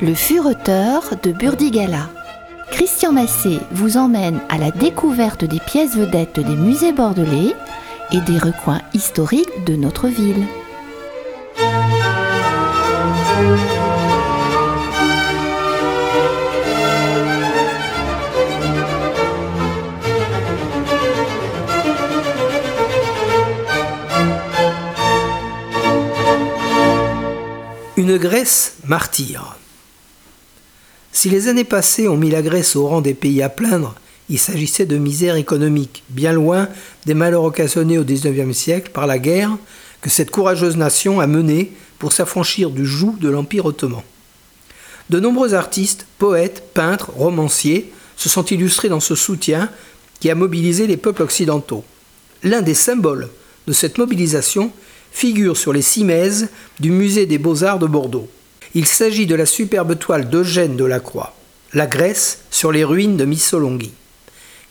Le fureteur de Burdigala. Christian Massé vous emmène à la découverte des pièces vedettes des musées bordelais et des recoins historiques de notre ville. Une Grèce martyre. Si les années passées ont mis la Grèce au rang des pays à plaindre, il s'agissait de misère économique, bien loin des malheurs occasionnés au XIXe siècle par la guerre que cette courageuse nation a menée pour s'affranchir du joug de l'Empire ottoman. De nombreux artistes, poètes, peintres, romanciers se sont illustrés dans ce soutien qui a mobilisé les peuples occidentaux. L'un des symboles de cette mobilisation figure sur les cimaises du musée des beaux-arts de Bordeaux. Il s'agit de la superbe toile d'Eugène Delacroix, La Grèce sur les ruines de Missolonghi,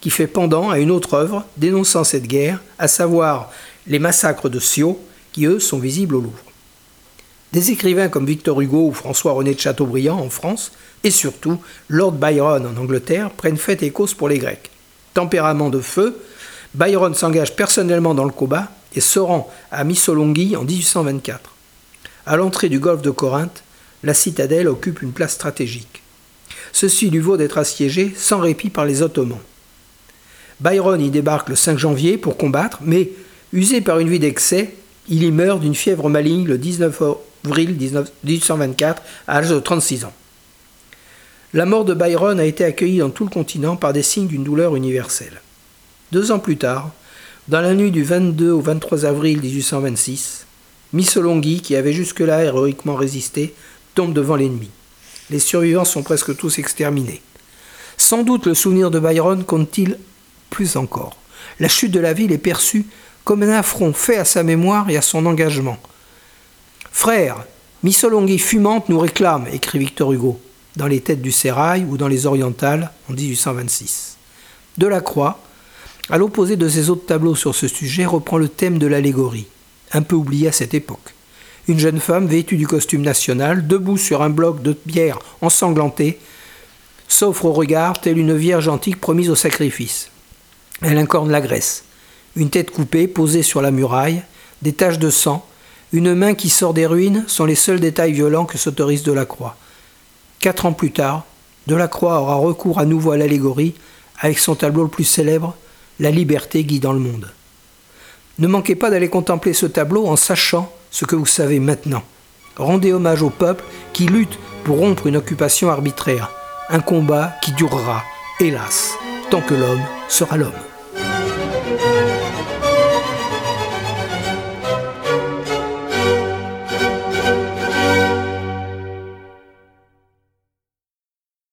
qui fait pendant à une autre œuvre dénonçant cette guerre, à savoir les massacres de Scio, qui eux sont visibles au Louvre. Des écrivains comme Victor Hugo ou François-René de Chateaubriand en France, et surtout Lord Byron en Angleterre, prennent fête et cause pour les Grecs. Tempérament de feu, Byron s'engage personnellement dans le combat et se rend à Missolonghi en 1824. À l'entrée du golfe de Corinthe, la citadelle occupe une place stratégique. Ceci lui vaut d'être assiégé sans répit par les Ottomans. Byron y débarque le 5 janvier pour combattre, mais, usé par une vie d'excès, il y meurt d'une fièvre maligne le 19 avril 1824 à l'âge de 36 ans. La mort de Byron a été accueillie dans tout le continent par des signes d'une douleur universelle. Deux ans plus tard, dans la nuit du 22 au 23 avril 1826, Missolonghi, qui avait jusque-là héroïquement résisté, tombe devant l'ennemi. Les survivants sont presque tous exterminés. Sans doute le souvenir de Byron compte-t-il plus encore. La chute de la ville est perçue comme un affront fait à sa mémoire et à son engagement. Frère, Missolonghi fumante nous réclame, écrit Victor Hugo, dans les Têtes du Sérail ou dans les Orientales en 1826. Delacroix, à l'opposé de ses autres tableaux sur ce sujet, reprend le thème de l'allégorie, un peu oublié à cette époque. Une jeune femme vêtue du costume national, debout sur un bloc de pierre ensanglanté, s'offre au regard telle une vierge antique promise au sacrifice. Elle incorne la Grèce. Une tête coupée posée sur la muraille, des taches de sang, une main qui sort des ruines sont les seuls détails violents que s'autorise Delacroix. Quatre ans plus tard, Delacroix aura recours à nouveau à l'allégorie avec son tableau le plus célèbre, la liberté guidant le monde. Ne manquez pas d'aller contempler ce tableau en sachant ce que vous savez maintenant. Rendez hommage au peuple qui lutte pour rompre une occupation arbitraire, un combat qui durera, hélas, tant que l'homme sera l'homme.